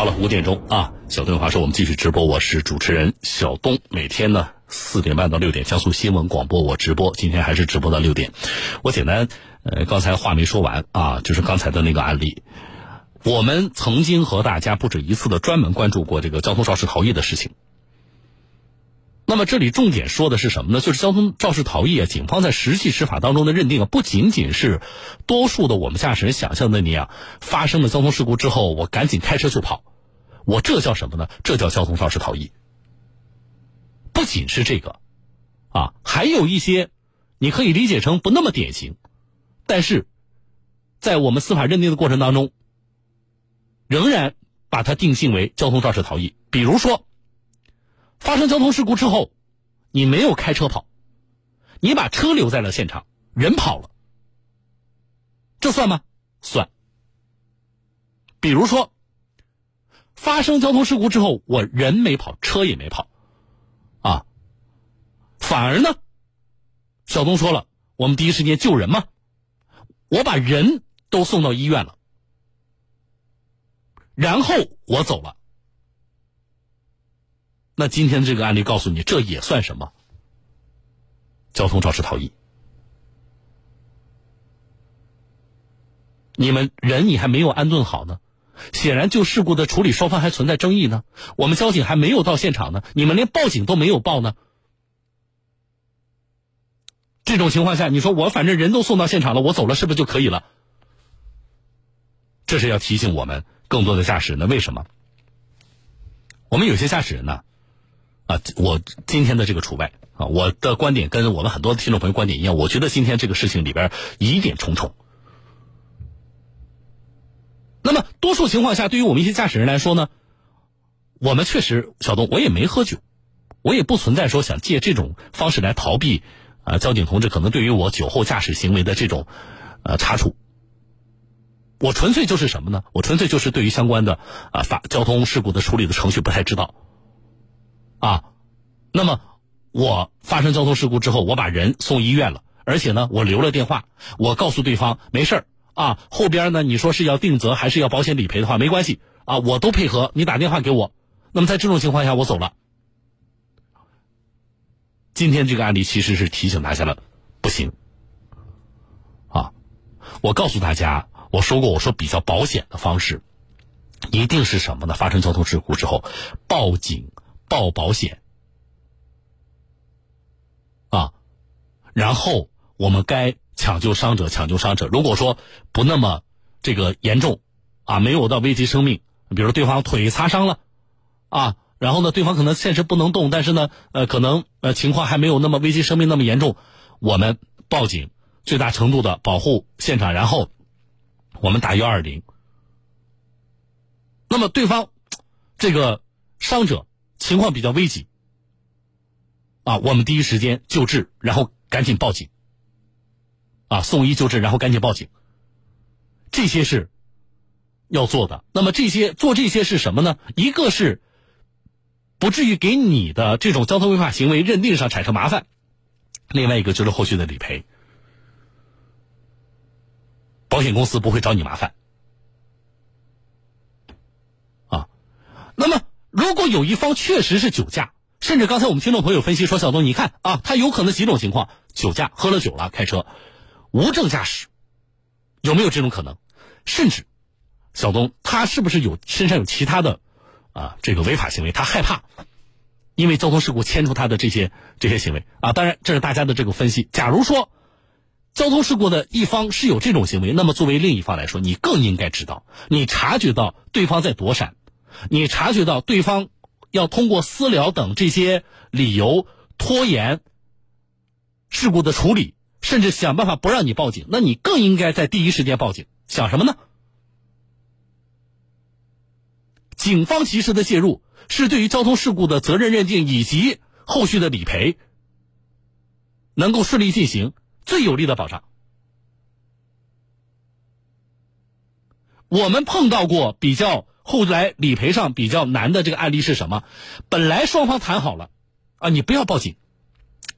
好了，五点钟啊，小东话说，我们继续直播。我是主持人小东，每天呢四点半到六点，江苏新闻广播我直播。今天还是直播到六点。我简单，呃，刚才话没说完啊，就是刚才的那个案例。我们曾经和大家不止一次的专门关注过这个交通肇事逃逸的事情。那么这里重点说的是什么呢？就是交通肇事逃逸啊，警方在实际执法当中的认定啊，不仅仅是多数的我们驾驶人想象的那样，发生了交通事故之后，我赶紧开车就跑，我这叫什么呢？这叫交通肇事逃逸。不仅是这个，啊，还有一些你可以理解成不那么典型，但是在我们司法认定的过程当中，仍然把它定性为交通肇事逃逸。比如说。发生交通事故之后，你没有开车跑，你把车留在了现场，人跑了，这算吗？算。比如说，发生交通事故之后，我人没跑，车也没跑，啊，反而呢，小东说了，我们第一时间救人嘛，我把人都送到医院了，然后我走了。那今天这个案例告诉你，这也算什么？交通肇事逃逸。你们人你还没有安顿好呢，显然就事故的处理双方还存在争议呢。我们交警还没有到现场呢，你们连报警都没有报呢。这种情况下，你说我反正人都送到现场了，我走了是不是就可以了？这是要提醒我们更多的驾驶人，为什么？我们有些驾驶人呢？啊，我今天的这个除外啊，我的观点跟我们很多听众朋友观点一样，我觉得今天这个事情里边疑点重重。那么多数情况下，对于我们一些驾驶人来说呢，我们确实，小东我也没喝酒，我也不存在说想借这种方式来逃避啊，交警同志可能对于我酒后驾驶行为的这种呃查处。我纯粹就是什么呢？我纯粹就是对于相关的啊法交通事故的处理的程序不太知道。啊，那么我发生交通事故之后，我把人送医院了，而且呢，我留了电话，我告诉对方没事儿啊，后边呢，你说是要定责还是要保险理赔的话，没关系啊，我都配合，你打电话给我。那么在这种情况下，我走了。今天这个案例其实是提醒大家了，不行。啊，我告诉大家，我说过，我说比较保险的方式，一定是什么呢？发生交通事故之后，报警。报保险啊，然后我们该抢救伤者，抢救伤者。如果说不那么这个严重啊，没有到危及生命，比如对方腿擦伤了啊，然后呢，对方可能现实不能动，但是呢，呃，可能呃情况还没有那么危及生命那么严重，我们报警，最大程度的保护现场，然后我们打幺二零。那么对方这个伤者。情况比较危急，啊，我们第一时间救治，然后赶紧报警，啊，送医救治，然后赶紧报警，这些是要做的。那么这些做这些是什么呢？一个是不至于给你的这种交通违法行为认定上产生麻烦，另外一个就是后续的理赔，保险公司不会找你麻烦，啊，那么。如果有一方确实是酒驾，甚至刚才我们听众朋友分析说，小东，你看啊，他有可能几种情况：酒驾，喝了酒了开车，无证驾驶，有没有这种可能？甚至，小东他是不是有身上有其他的啊这个违法行为？他害怕，因为交通事故牵出他的这些这些行为啊。当然，这是大家的这个分析。假如说交通事故的一方是有这种行为，那么作为另一方来说，你更应该知道，你察觉到对方在躲闪。你察觉到对方要通过私了等这些理由拖延事故的处理，甚至想办法不让你报警，那你更应该在第一时间报警。想什么呢？警方及时的介入，是对于交通事故的责任认定以及后续的理赔能够顺利进行最有力的保障。我们碰到过比较。后来理赔上比较难的这个案例是什么？本来双方谈好了，啊，你不要报警，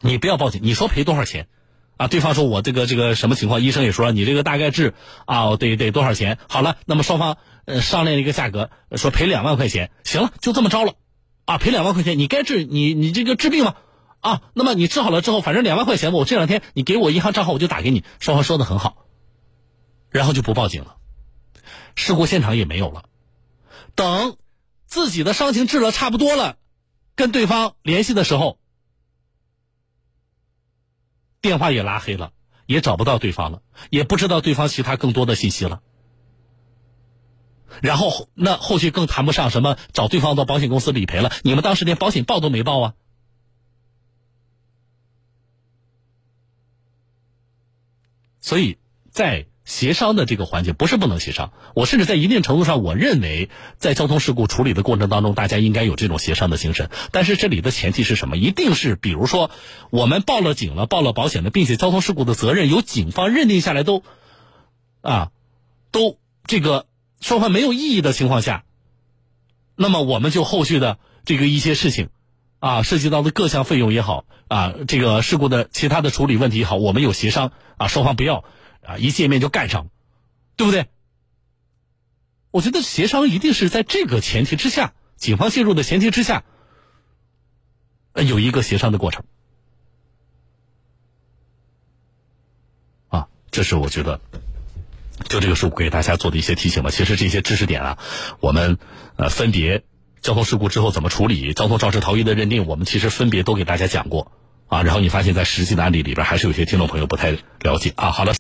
你不要报警，你说赔多少钱？啊，对方说我这个这个什么情况？医生也说你这个大概治啊，得得多少钱？好了，那么双方呃商量一个价格，说赔两万块钱，行了，就这么着了，啊，赔两万块钱，你该治你你这个治病吗？啊，那么你治好了之后，反正两万块钱，我这两天你给我银行账号，我就打给你。双方说的很好，然后就不报警了，事故现场也没有了。等自己的伤情治了差不多了，跟对方联系的时候，电话也拉黑了，也找不到对方了，也不知道对方其他更多的信息了。然后那后续更谈不上什么找对方的保险公司理赔了，你们当时连保险报都没报啊。所以在协商的这个环节，不是不能协商。我甚至在一定程度上，我认为在交通事故处理的过程当中，大家应该有这种协商的精神。但是这里的前提是什么？一定是，比如说我们报了警了，报了保险了，并且交通事故的责任由警方认定下来，都啊，都这个双方没有异议的情况下，那么我们就后续的这个一些事情。啊，涉及到的各项费用也好，啊，这个事故的其他的处理问题也好，我们有协商，啊，双方不要，啊，一见面就干上，对不对？我觉得协商一定是在这个前提之下，警方介入的前提之下，有一个协商的过程，啊，这是我觉得，就这个事故给大家做的一些提醒吧。其实这些知识点啊，我们呃分别。交通事故之后怎么处理？交通肇事逃逸的认定，我们其实分别都给大家讲过啊。然后你发现，在实际的案例里边，还是有些听众朋友不太了解啊。好了。